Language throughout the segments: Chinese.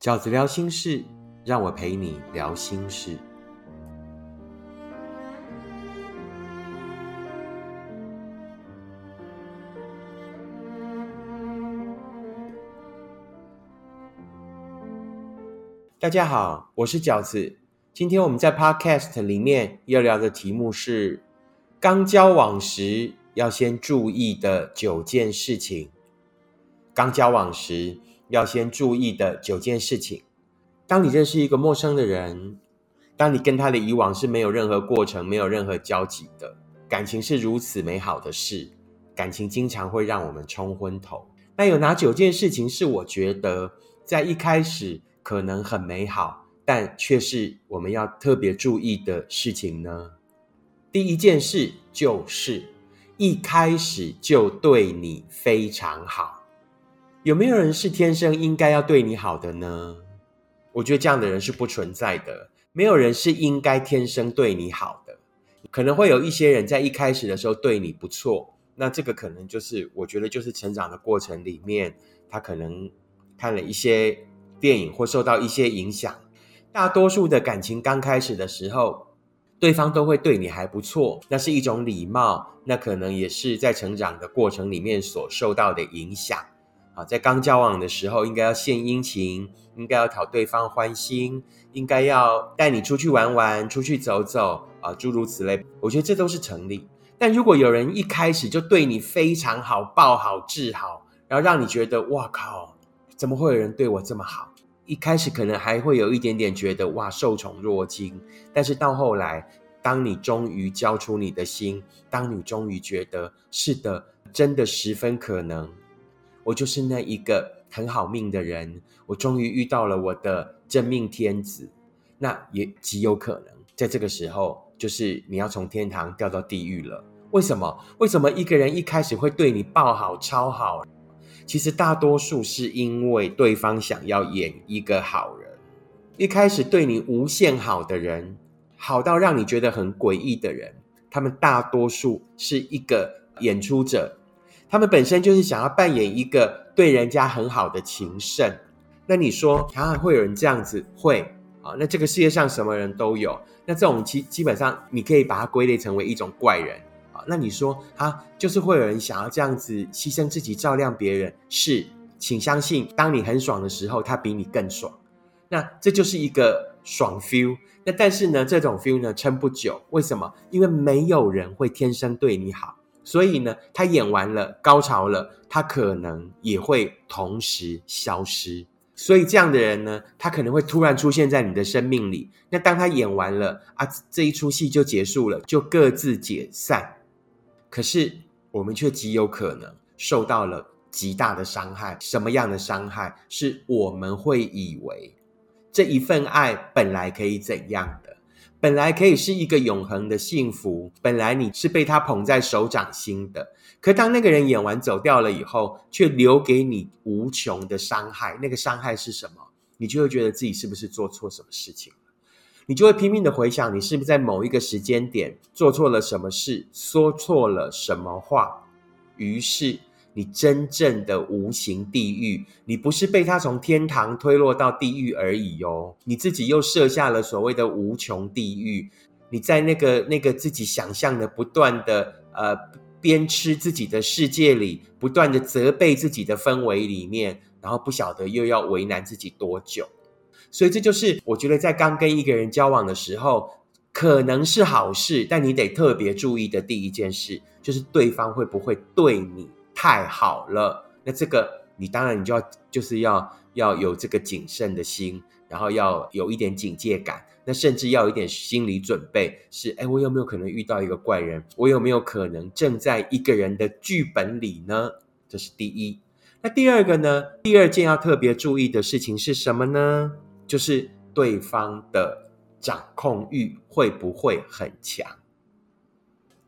饺子聊心事，让我陪你聊心事。大家好，我是饺子。今天我们在 Podcast 里面要聊的题目是刚交往时要先注意的九件事情。刚交往时要先注意的九件事情。当你认识一个陌生的人，当你跟他的以往是没有任何过程、没有任何交集的感情是如此美好的事，感情经常会让我们冲昏头。那有哪九件事情是我觉得在一开始可能很美好，但却是我们要特别注意的事情呢？第一件事就是一开始就对你非常好。有没有人是天生应该要对你好的呢？我觉得这样的人是不存在的。没有人是应该天生对你好的，可能会有一些人在一开始的时候对你不错。那这个可能就是我觉得就是成长的过程里面，他可能看了一些电影或受到一些影响。大多数的感情刚开始的时候，对方都会对你还不错，那是一种礼貌，那可能也是在成长的过程里面所受到的影响。在刚交往的时候，应该要献殷勤，应该要讨对方欢心，应该要带你出去玩玩、出去走走啊，诸如此类。我觉得这都是成立。但如果有人一开始就对你非常好，抱好、治好，然后让你觉得哇靠，怎么会有人对我这么好？一开始可能还会有一点点觉得哇受宠若惊，但是到后来，当你终于交出你的心，当你终于觉得是的，真的十分可能，我就是那一个很好命的人，我终于遇到了我的真命天子，那也极有可能在这个时候，就是你要从天堂掉到地狱了。为什么？为什么一个人一开始会对你爆好、超好？其实大多数是因为对方想要演一个好人。一开始对你无限好的人，好到让你觉得很诡异的人，他们大多数是一个演出者，他们本身就是想要扮演一个对人家很好的情圣。那你说，啊，会有人这样子？会啊？那这个世界上什么人都有。那这种基基本上，你可以把它归类成为一种怪人啊。那你说啊，就是会有人想要这样子牺牲自己照亮别人，是，请相信，当你很爽的时候，他比你更爽。那这就是一个爽 feel。那但是呢，这种 feel 呢撑不久，为什么？因为没有人会天生对你好，所以呢，他演完了高潮了，他可能也会同时消失。所以这样的人呢，他可能会突然出现在你的生命里。那当他演完了啊，这一出戏就结束了，就各自解散。可是我们却极有可能受到了极大的伤害。什么样的伤害？是我们会以为这一份爱本来可以怎样的？本来可以是一个永恒的幸福。本来你是被他捧在手掌心的。可当那个人演完走掉了以后，却留给你无穷的伤害。那个伤害是什么？你就会觉得自己是不是做错什么事情？你就会拼命的回想，你是不是在某一个时间点做错了什么事，说错了什么话，于是你真正的无形地狱，你不是被他从天堂推落到地狱而已哦，你自己又设下了所谓的无穷地狱，你在那个那个自己想象的不断的呃鞭笞自己的世界里，不断的责备自己的氛围里面，然后不晓得又要为难自己多久。所以这就是我觉得在刚跟一个人交往的时候，可能是好事，但你得特别注意的第一件事，就是对方会不会对你太好了。那这个你当然你就要就是要要有这个谨慎的心，然后要有一点警戒感，那甚至要有一点心理准备，是哎，我有没有可能遇到一个怪人？我有没有可能正在一个人的剧本里呢？这是第一。那第二个呢？第二件要特别注意的事情是什么呢？就是对方的掌控欲会不会很强？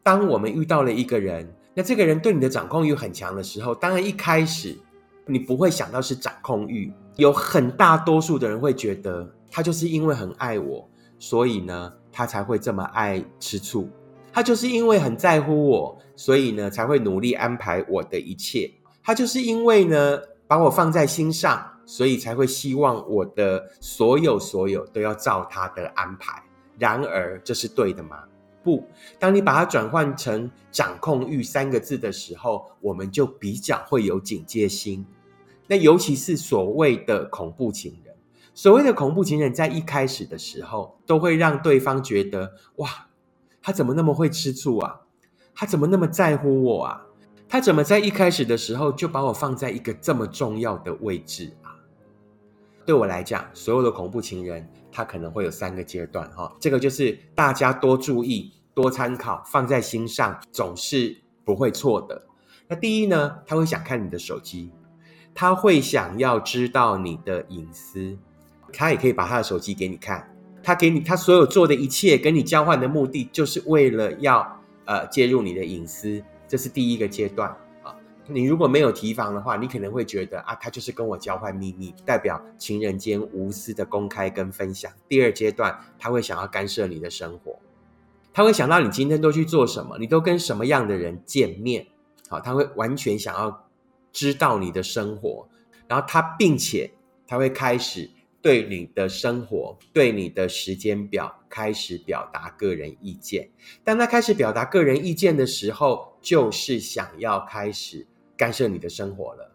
当我们遇到了一个人，那这个人对你的掌控欲很强的时候，当然一开始你不会想到是掌控欲，有很大多数的人会觉得他就是因为很爱我，所以呢他才会这么爱吃醋，他就是因为很在乎我，所以呢才会努力安排我的一切，他就是因为呢把我放在心上。所以才会希望我的所有所有都要照他的安排。然而，这是对的吗？不。当你把它转换成“掌控欲”三个字的时候，我们就比较会有警戒心。那尤其是所谓的恐怖情人，所谓的恐怖情人，在一开始的时候，都会让对方觉得：哇，他怎么那么会吃醋啊？他怎么那么在乎我啊？他怎么在一开始的时候就把我放在一个这么重要的位置啊？对我来讲，所有的恐怖情人，他可能会有三个阶段哈。这个就是大家多注意、多参考、放在心上，总是不会错的。那第一呢，他会想看你的手机，他会想要知道你的隐私，他也可以把他的手机给你看，他给你他所有做的一切跟你交换的目的，就是为了要呃介入你的隐私。这是第一个阶段，你如果没有提防的话，你可能会觉得啊，他就是跟我交换秘密，代表情人间无私的公开跟分享。第二阶段，他会想要干涉你的生活，他会想到你今天都去做什么，你都跟什么样的人见面，好，他会完全想要知道你的生活，然后他并且他会开始。对你的生活，对你的时间表开始表达个人意见。当他开始表达个人意见的时候，就是想要开始干涉你的生活了。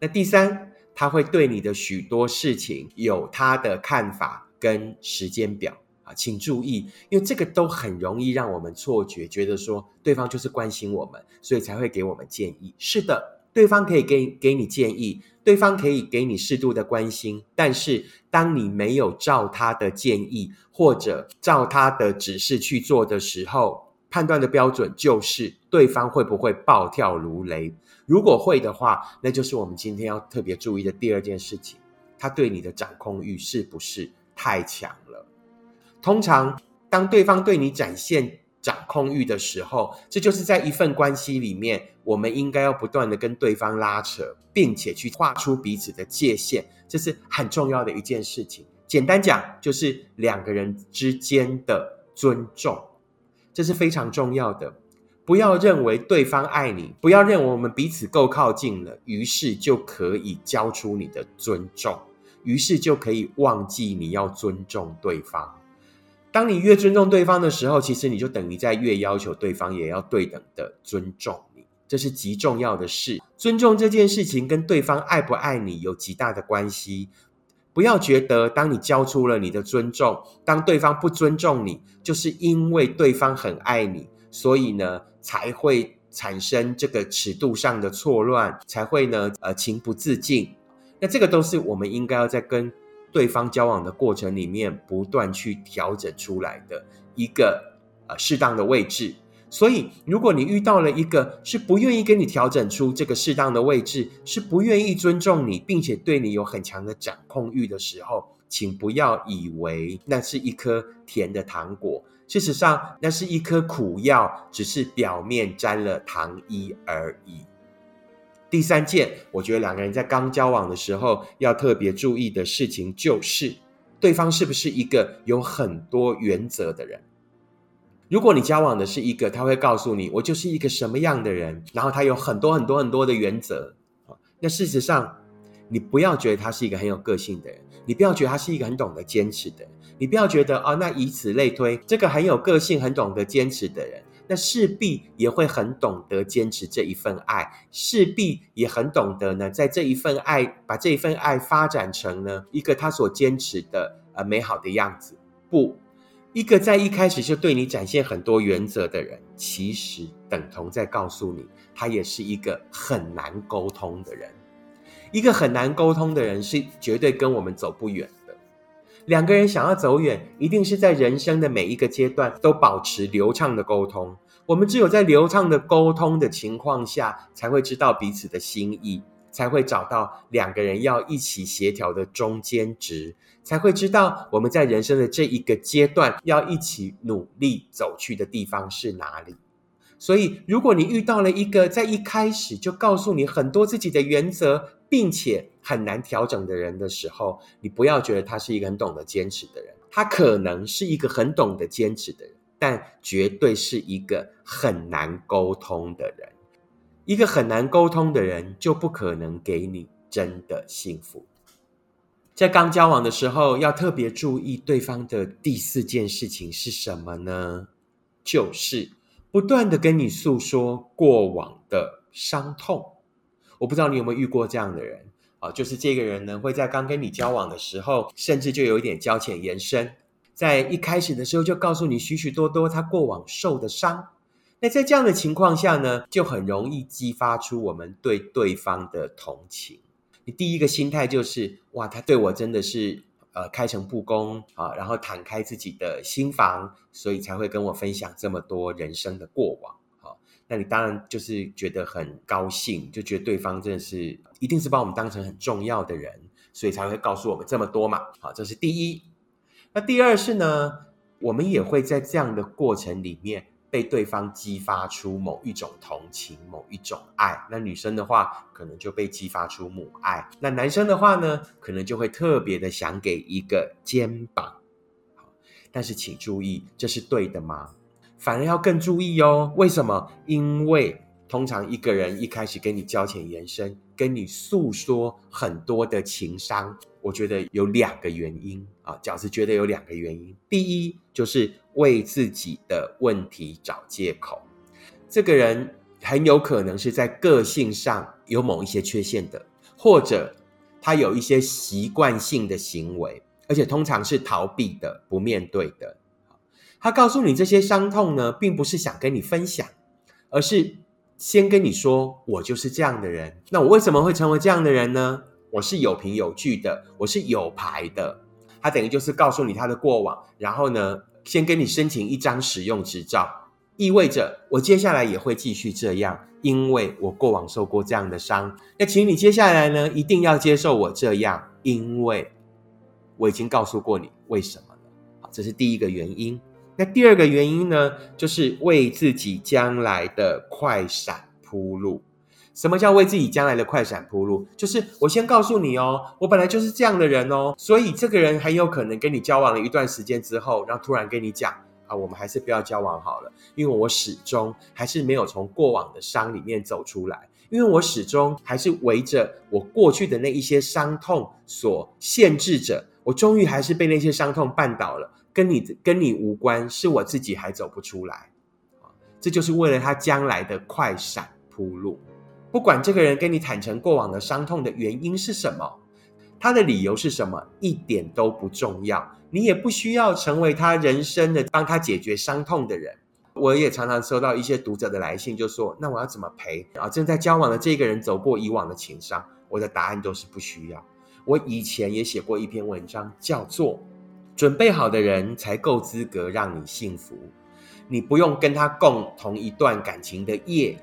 那第三，他会对你的许多事情有他的看法跟时间表啊，请注意，因为这个都很容易让我们错觉，觉得说对方就是关心我们，所以才会给我们建议。是的，对方可以给给你建议。对方可以给你适度的关心，但是当你没有照他的建议或者照他的指示去做的时候，判断的标准就是对方会不会暴跳如雷。如果会的话，那就是我们今天要特别注意的第二件事情：他对你的掌控欲是不是太强了？通常，当对方对你展现。掌控欲的时候，这就是在一份关系里面，我们应该要不断的跟对方拉扯，并且去画出彼此的界限，这是很重要的一件事情。简单讲，就是两个人之间的尊重，这是非常重要的。不要认为对方爱你，不要认为我们彼此够靠近了，于是就可以交出你的尊重，于是就可以忘记你要尊重对方。当你越尊重对方的时候，其实你就等于在越要求对方也要对等的尊重你，这是极重要的事。尊重这件事情跟对方爱不爱你有极大的关系。不要觉得当你交出了你的尊重，当对方不尊重你，就是因为对方很爱你，所以呢才会产生这个尺度上的错乱，才会呢呃情不自禁。那这个都是我们应该要在跟。对方交往的过程里面，不断去调整出来的一个呃适当的位置。所以，如果你遇到了一个是不愿意跟你调整出这个适当的位置，是不愿意尊重你，并且对你有很强的掌控欲的时候，请不要以为那是一颗甜的糖果。事实上，那是一颗苦药，只是表面沾了糖衣而已。第三件，我觉得两个人在刚交往的时候要特别注意的事情，就是对方是不是一个有很多原则的人。如果你交往的是一个，他会告诉你我就是一个什么样的人，然后他有很多很多很多的原则那事实上，你不要觉得他是一个很有个性的人，你不要觉得他是一个很懂得坚持的人，你不要觉得哦，那以此类推，这个很有个性、很懂得坚持的人。那势必也会很懂得坚持这一份爱，势必也很懂得呢，在这一份爱，把这一份爱发展成呢一个他所坚持的呃美好的样子。不，一个在一开始就对你展现很多原则的人，其实等同在告诉你，他也是一个很难沟通的人。一个很难沟通的人，是绝对跟我们走不远的。两个人想要走远，一定是在人生的每一个阶段都保持流畅的沟通。我们只有在流畅的沟通的情况下，才会知道彼此的心意，才会找到两个人要一起协调的中间值，才会知道我们在人生的这一个阶段要一起努力走去的地方是哪里。所以，如果你遇到了一个在一开始就告诉你很多自己的原则，并且很难调整的人的时候，你不要觉得他是一个很懂得坚持的人。他可能是一个很懂得坚持的人，但绝对是一个很难沟通的人。一个很难沟通的人，就不可能给你真的幸福。在刚交往的时候，要特别注意对方的第四件事情是什么呢？就是不断的跟你诉说过往的伤痛。我不知道你有没有遇过这样的人啊？就是这个人呢，会在刚跟你交往的时候，甚至就有一点交浅言深，在一开始的时候就告诉你许许多多他过往受的伤。那在这样的情况下呢，就很容易激发出我们对对方的同情。你第一个心态就是，哇，他对我真的是呃开诚布公啊，然后坦开自己的心房，所以才会跟我分享这么多人生的过往。啊，那你当然就是觉得很高兴，就觉得对方真的是一定是把我们当成很重要的人，所以才会告诉我们这么多嘛。好，这是第一。那第二是呢，我们也会在这样的过程里面。被对方激发出某一种同情、某一种爱，那女生的话可能就被激发出母爱，那男生的话呢，可能就会特别的想给一个肩膀。但是请注意，这是对的吗？反而要更注意哦。为什么？因为通常一个人一开始跟你交浅言深，跟你诉说很多的情商。我觉得有两个原因啊，饺子觉得有两个原因。第一，就是为自己的问题找借口。这个人很有可能是在个性上有某一些缺陷的，或者他有一些习惯性的行为，而且通常是逃避的、不面对的。他告诉你这些伤痛呢，并不是想跟你分享，而是先跟你说：“我就是这样的人。”那我为什么会成为这样的人呢？我是有凭有据的，我是有牌的。他等于就是告诉你他的过往，然后呢，先跟你申请一张使用执照，意味着我接下来也会继续这样，因为我过往受过这样的伤。那请你接下来呢，一定要接受我这样，因为我已经告诉过你为什么了。好，这是第一个原因。那第二个原因呢，就是为自己将来的快闪铺路。什么叫为自己将来的快闪铺路？就是我先告诉你哦，我本来就是这样的人哦，所以这个人很有可能跟你交往了一段时间之后，然后突然跟你讲啊，我们还是不要交往好了，因为我始终还是没有从过往的伤里面走出来，因为我始终还是围着我过去的那一些伤痛所限制着，我终于还是被那些伤痛绊倒了，跟你跟你无关，是我自己还走不出来这就是为了他将来的快闪铺路。不管这个人跟你坦诚过往的伤痛的原因是什么，他的理由是什么，一点都不重要。你也不需要成为他人生的帮他解决伤痛的人。我也常常收到一些读者的来信，就说：“那我要怎么陪啊？正在交往的这个人走过以往的情伤？”我的答案都是不需要。我以前也写过一篇文章，叫做《准备好的人才够资格让你幸福》，你不用跟他共同一段感情的夜。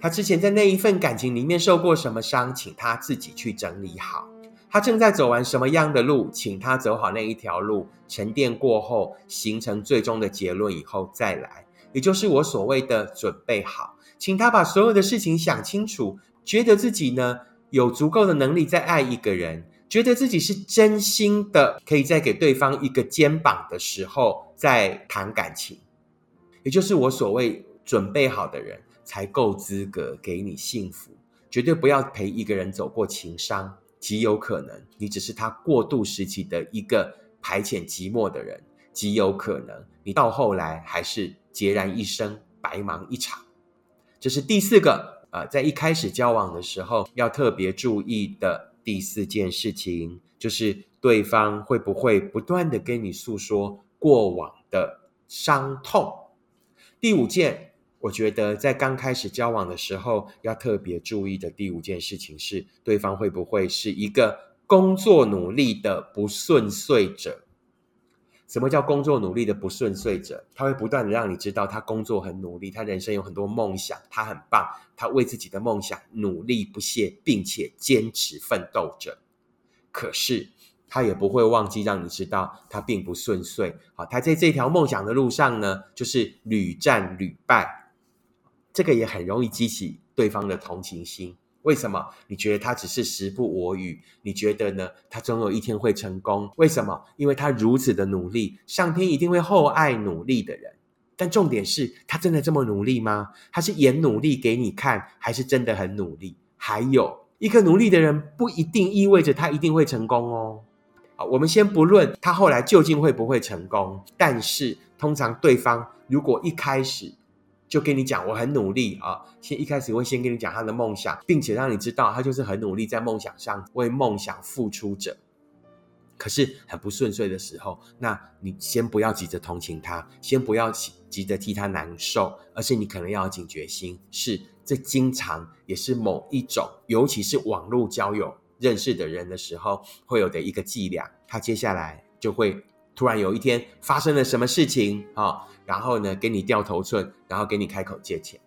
他之前在那一份感情里面受过什么伤，请他自己去整理好。他正在走完什么样的路，请他走好那一条路，沉淀过后，形成最终的结论以后再来，也就是我所谓的准备好。请他把所有的事情想清楚，觉得自己呢有足够的能力再爱一个人，觉得自己是真心的，可以再给对方一个肩膀的时候再谈感情，也就是我所谓准备好的人。才够资格给你幸福，绝对不要陪一个人走过情伤，极有可能你只是他过渡时期的一个排遣寂寞的人，极有可能你到后来还是孑然一身，白忙一场。这是第四个啊，在一开始交往的时候要特别注意的第四件事情，就是对方会不会不断的跟你诉说过往的伤痛。第五件。我觉得在刚开始交往的时候，要特别注意的第五件事情是，对方会不会是一个工作努力的不顺遂者？什么叫工作努力的不顺遂者？他会不断的让你知道，他工作很努力，他人生有很多梦想，他很棒，他为自己的梦想努力不懈，并且坚持奋斗着。可是他也不会忘记让你知道，他并不顺遂。好，他在这条梦想的路上呢，就是屡战屡败。这个也很容易激起对方的同情心。为什么？你觉得他只是时不我与？你觉得呢？他总有一天会成功？为什么？因为他如此的努力，上天一定会厚爱努力的人。但重点是他真的这么努力吗？他是演努力给你看，还是真的很努力？还有一个努力的人，不一定意味着他一定会成功哦。啊，我们先不论他后来究竟会不会成功，但是通常对方如果一开始就跟你讲我很努力啊，先一开始会先跟你讲他的梦想，并且让你知道他就是很努力在梦想上为梦想付出着。可是很不顺遂的时候，那你先不要急着同情他，先不要急着替他难受，而是你可能要有警觉心，是这经常也是某一种，尤其是网络交友认识的人的时候会有的一个伎俩。他接下来就会突然有一天发生了什么事情啊，然后呢给你掉头寸，然后给你开口借钱。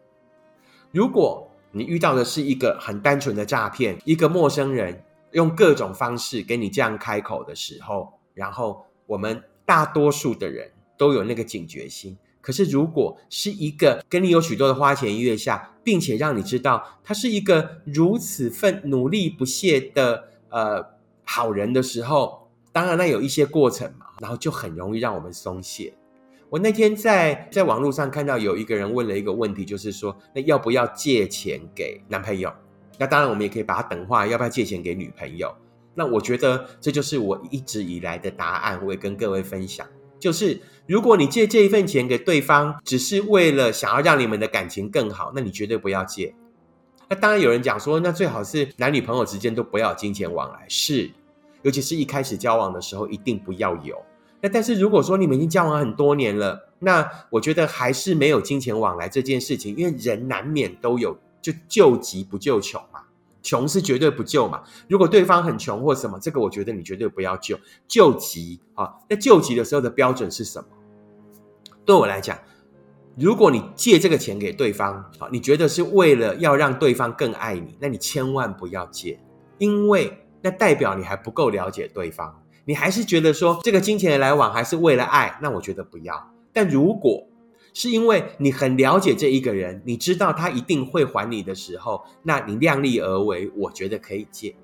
如果你遇到的是一个很单纯的诈骗，一个陌生人。用各种方式给你这样开口的时候，然后我们大多数的人都有那个警觉心。可是，如果是一个跟你有许多的花前月下，并且让你知道他是一个如此奋努力不懈的呃好人的时候，当然那有一些过程嘛，然后就很容易让我们松懈。我那天在在网络上看到有一个人问了一个问题，就是说，那要不要借钱给男朋友？那当然，我们也可以把它等化，要不要借钱给女朋友？那我觉得这就是我一直以来的答案，我也跟各位分享，就是如果你借这一份钱给对方，只是为了想要让你们的感情更好，那你绝对不要借。那当然有人讲说，那最好是男女朋友之间都不要金钱往来，是，尤其是一开始交往的时候，一定不要有。那但是如果说你们已经交往很多年了，那我觉得还是没有金钱往来这件事情，因为人难免都有。就救急不救穷嘛，穷是绝对不救嘛。如果对方很穷或什么，这个我觉得你绝对不要救。救急啊，那救急的时候的标准是什么？对我来讲，如果你借这个钱给对方，啊，你觉得是为了要让对方更爱你，那你千万不要借，因为那代表你还不够了解对方，你还是觉得说这个金钱的来往还是为了爱，那我觉得不要。但如果是因为你很了解这一个人，你知道他一定会还你的时候，那你量力而为，我觉得可以借。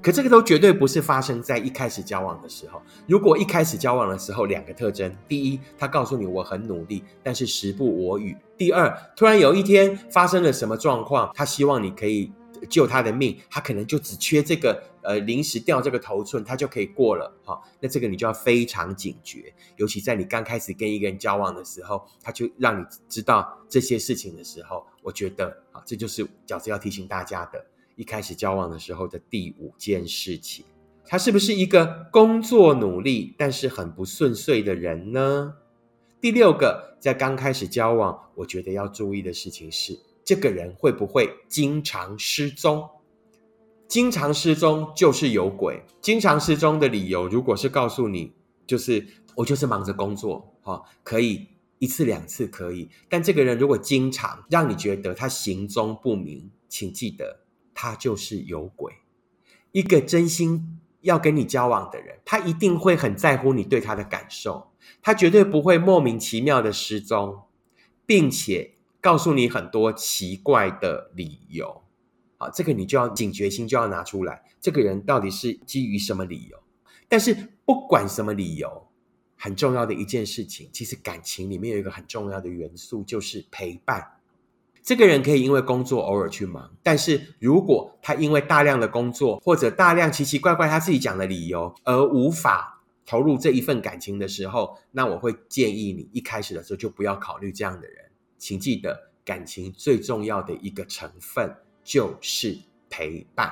可这个都绝对不是发生在一开始交往的时候。如果一开始交往的时候，两个特征：第一，他告诉你我很努力，但是时不我与；第二，突然有一天发生了什么状况，他希望你可以。救他的命，他可能就只缺这个呃临时掉这个头寸，他就可以过了。好，那这个你就要非常警觉，尤其在你刚开始跟一个人交往的时候，他就让你知道这些事情的时候，我觉得啊，这就是饺子要提醒大家的，一开始交往的时候的第五件事情，他是不是一个工作努力但是很不顺遂的人呢？第六个，在刚开始交往，我觉得要注意的事情是。这个人会不会经常失踪？经常失踪就是有鬼。经常失踪的理由，如果是告诉你，就是我就是忙着工作，哈，可以一次两次可以。但这个人如果经常让你觉得他行踪不明，请记得他就是有鬼。一个真心要跟你交往的人，他一定会很在乎你对他的感受，他绝对不会莫名其妙的失踪，并且。告诉你很多奇怪的理由，啊，这个你就要警觉心就要拿出来。这个人到底是基于什么理由？但是不管什么理由，很重要的一件事情，其实感情里面有一个很重要的元素，就是陪伴。这个人可以因为工作偶尔去忙，但是如果他因为大量的工作或者大量奇奇怪怪他自己讲的理由而无法投入这一份感情的时候，那我会建议你一开始的时候就不要考虑这样的人。请记得，感情最重要的一个成分就是陪伴。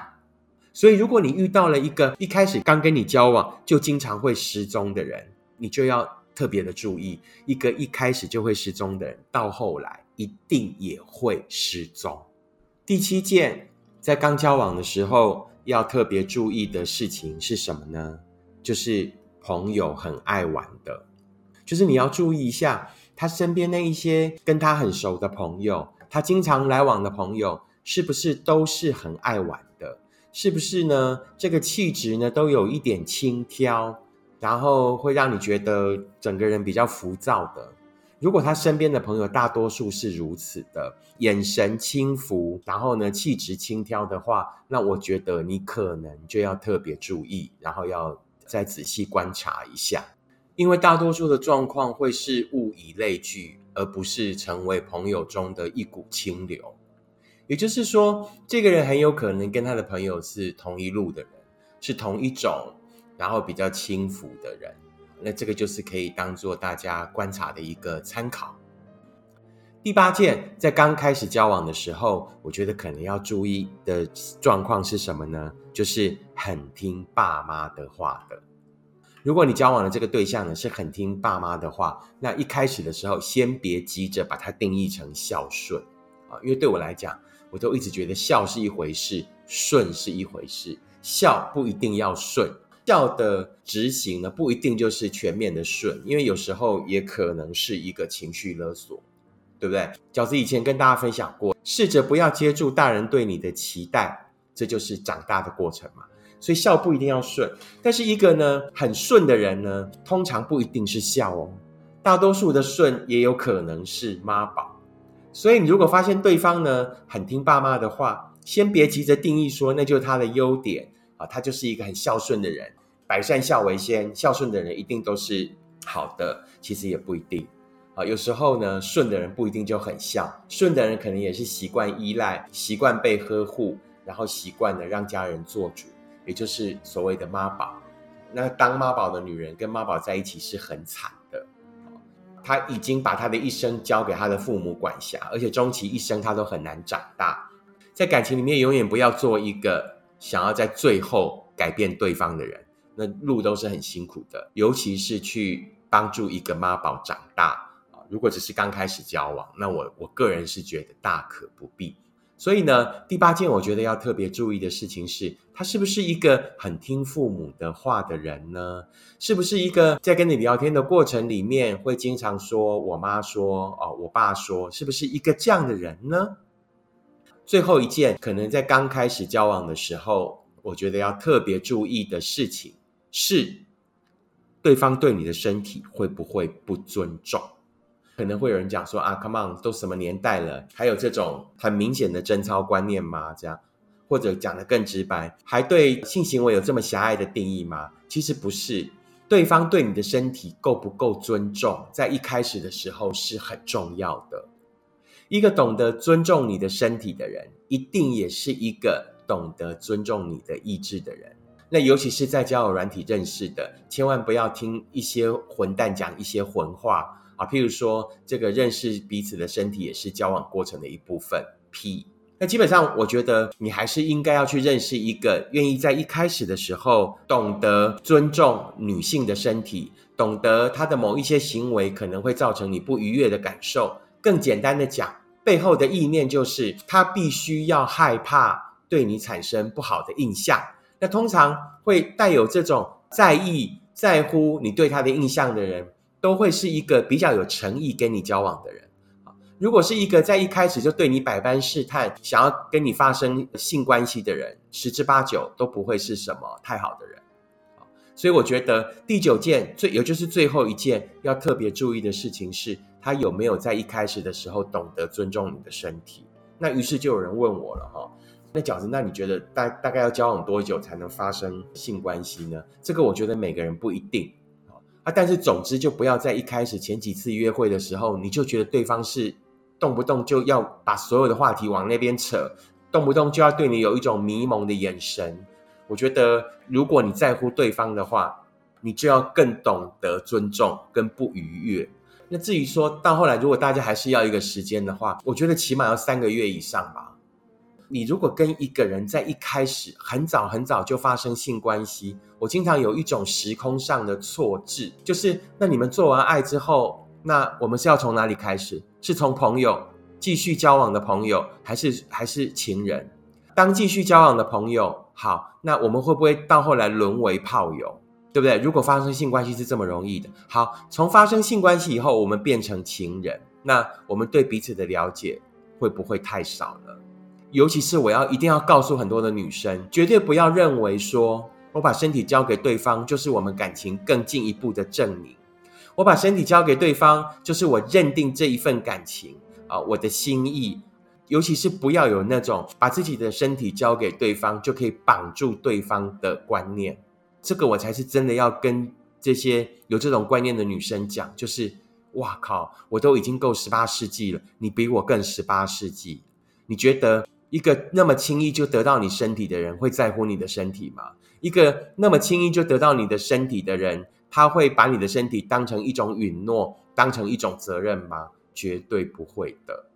所以，如果你遇到了一个一开始刚跟你交往就经常会失踪的人，你就要特别的注意。一个一开始就会失踪的人，到后来一定也会失踪。第七件，在刚交往的时候要特别注意的事情是什么呢？就是朋友很爱玩的，就是你要注意一下。他身边那一些跟他很熟的朋友，他经常来往的朋友，是不是都是很爱玩的？是不是呢？这个气质呢，都有一点轻佻，然后会让你觉得整个人比较浮躁的。如果他身边的朋友大多数是如此的，眼神轻浮，然后呢气质轻佻的话，那我觉得你可能就要特别注意，然后要再仔细观察一下。因为大多数的状况会是物以类聚，而不是成为朋友中的一股清流。也就是说，这个人很有可能跟他的朋友是同一路的人，是同一种然后比较轻浮的人。那这个就是可以当做大家观察的一个参考。第八件，在刚开始交往的时候，我觉得可能要注意的状况是什么呢？就是很听爸妈的话的。如果你交往的这个对象呢是很听爸妈的话，那一开始的时候，先别急着把它定义成孝顺啊，因为对我来讲，我都一直觉得孝是一回事，顺是一回事，孝不一定要顺。孝的执行呢，不一定就是全面的顺，因为有时候也可能是一个情绪勒索，对不对？饺子以前跟大家分享过，试着不要接住大人对你的期待，这就是长大的过程嘛。所以孝不一定要顺，但是一个呢很顺的人呢，通常不一定是孝哦，大多数的顺也有可能是妈宝。所以你如果发现对方呢很听爸妈的话，先别急着定义说那就是他的优点啊，他就是一个很孝顺的人。百善孝为先，孝顺的人一定都是好的，其实也不一定啊。有时候呢，顺的人不一定就很孝，顺的人可能也是习惯依赖，习惯被呵护，然后习惯的让家人做主，也就是所谓的妈宝。那当妈宝的女人跟妈宝在一起是很惨的，她已经把她的一生交给她的父母管辖，而且终其一生她都很难长大。在感情里面，永远不要做一个想要在最后改变对方的人。那路都是很辛苦的，尤其是去帮助一个妈宝长大。如果只是刚开始交往，那我我个人是觉得大可不必。所以呢，第八件我觉得要特别注意的事情是，他是不是一个很听父母的话的人呢？是不是一个在跟你聊天的过程里面会经常说我妈说哦，我爸说，是不是一个这样的人呢？最后一件，可能在刚开始交往的时候，我觉得要特别注意的事情。是对方对你的身体会不会不尊重？可能会有人讲说啊，Come on，都什么年代了，还有这种很明显的贞操观念吗？这样，或者讲的更直白，还对性行为有这么狭隘的定义吗？其实不是，对方对你的身体够不够尊重，在一开始的时候是很重要的。一个懂得尊重你的身体的人，一定也是一个懂得尊重你的意志的人。那尤其是在交友软体认识的，千万不要听一些混蛋讲一些混话啊！譬如说，这个认识彼此的身体也是交往过程的一部分。P，那基本上我觉得你还是应该要去认识一个愿意在一开始的时候懂得尊重女性的身体，懂得她的某一些行为可能会造成你不愉悦的感受。更简单的讲，背后的意念就是她必须要害怕对你产生不好的印象。那通常会带有这种在意、在乎你对他的印象的人，都会是一个比较有诚意跟你交往的人。如果是一个在一开始就对你百般试探、想要跟你发生性关系的人，十之八九都不会是什么太好的人。所以我觉得第九件最，也就是最后一件要特别注意的事情是，他有没有在一开始的时候懂得尊重你的身体。那于是就有人问我了，哈。那饺子，那你觉得大大概要交往多久才能发生性关系呢？这个我觉得每个人不一定啊。但是总之，就不要在一开始前几次约会的时候，你就觉得对方是动不动就要把所有的话题往那边扯，动不动就要对你有一种迷蒙的眼神。我觉得，如果你在乎对方的话，你就要更懂得尊重跟不逾越。那至于说到后来，如果大家还是要一个时间的话，我觉得起码要三个月以上吧。你如果跟一个人在一开始很早很早就发生性关系，我经常有一种时空上的错置，就是那你们做完爱之后，那我们是要从哪里开始？是从朋友继续交往的朋友，还是还是情人？当继续交往的朋友，好，那我们会不会到后来沦为炮友？对不对？如果发生性关系是这么容易的，好，从发生性关系以后，我们变成情人，那我们对彼此的了解会不会太少了？尤其是我要一定要告诉很多的女生，绝对不要认为说我把身体交给对方就是我们感情更进一步的证明。我把身体交给对方就是我认定这一份感情啊，我的心意。尤其是不要有那种把自己的身体交给对方就可以绑住对方的观念。这个我才是真的要跟这些有这种观念的女生讲，就是哇靠，我都已经够十八世纪了，你比我更十八世纪，你觉得？一个那么轻易就得到你身体的人，会在乎你的身体吗？一个那么轻易就得到你的身体的人，他会把你的身体当成一种允诺，当成一种责任吗？绝对不会的。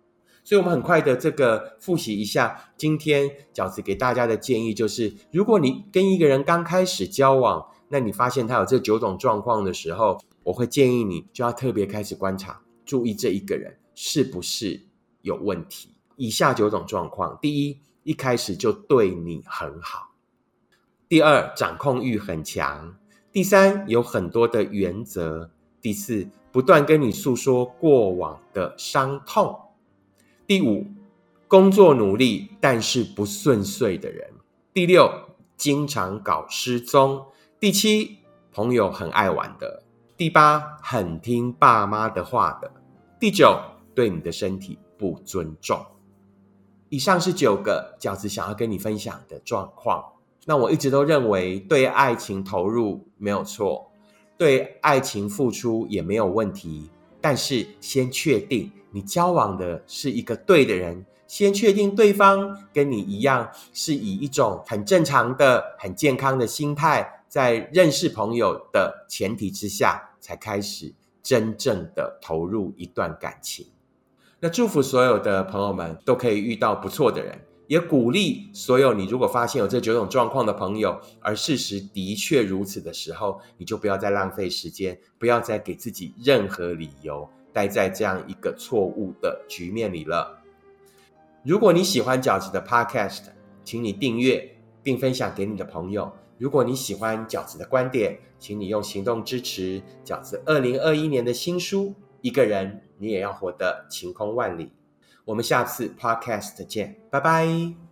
所以，我们很快的这个复习一下，今天饺子给大家的建议就是：如果你跟一个人刚开始交往，那你发现他有这九种状况的时候，我会建议你就要特别开始观察，注意这一个人是不是有问题。以下九种状况：第一，一开始就对你很好；第二，掌控欲很强；第三，有很多的原则；第四，不断跟你诉说过往的伤痛；第五，工作努力但是不顺遂的人；第六，经常搞失踪；第七，朋友很爱玩的；第八，很听爸妈的话的；第九，对你的身体不尊重。以上是九个饺子想要跟你分享的状况。那我一直都认为，对爱情投入没有错，对爱情付出也没有问题。但是，先确定你交往的是一个对的人，先确定对方跟你一样，是以一种很正常的、很健康的心态，在认识朋友的前提之下，才开始真正的投入一段感情。那祝福所有的朋友们都可以遇到不错的人，也鼓励所有你如果发现有这九种状况的朋友，而事实的确如此的时候，你就不要再浪费时间，不要再给自己任何理由待在这样一个错误的局面里了。如果你喜欢饺子的 Podcast，请你订阅并分享给你的朋友。如果你喜欢饺子的观点，请你用行动支持饺子二零二一年的新书。一个人，你也要活得晴空万里。我们下次 podcast 见，拜拜。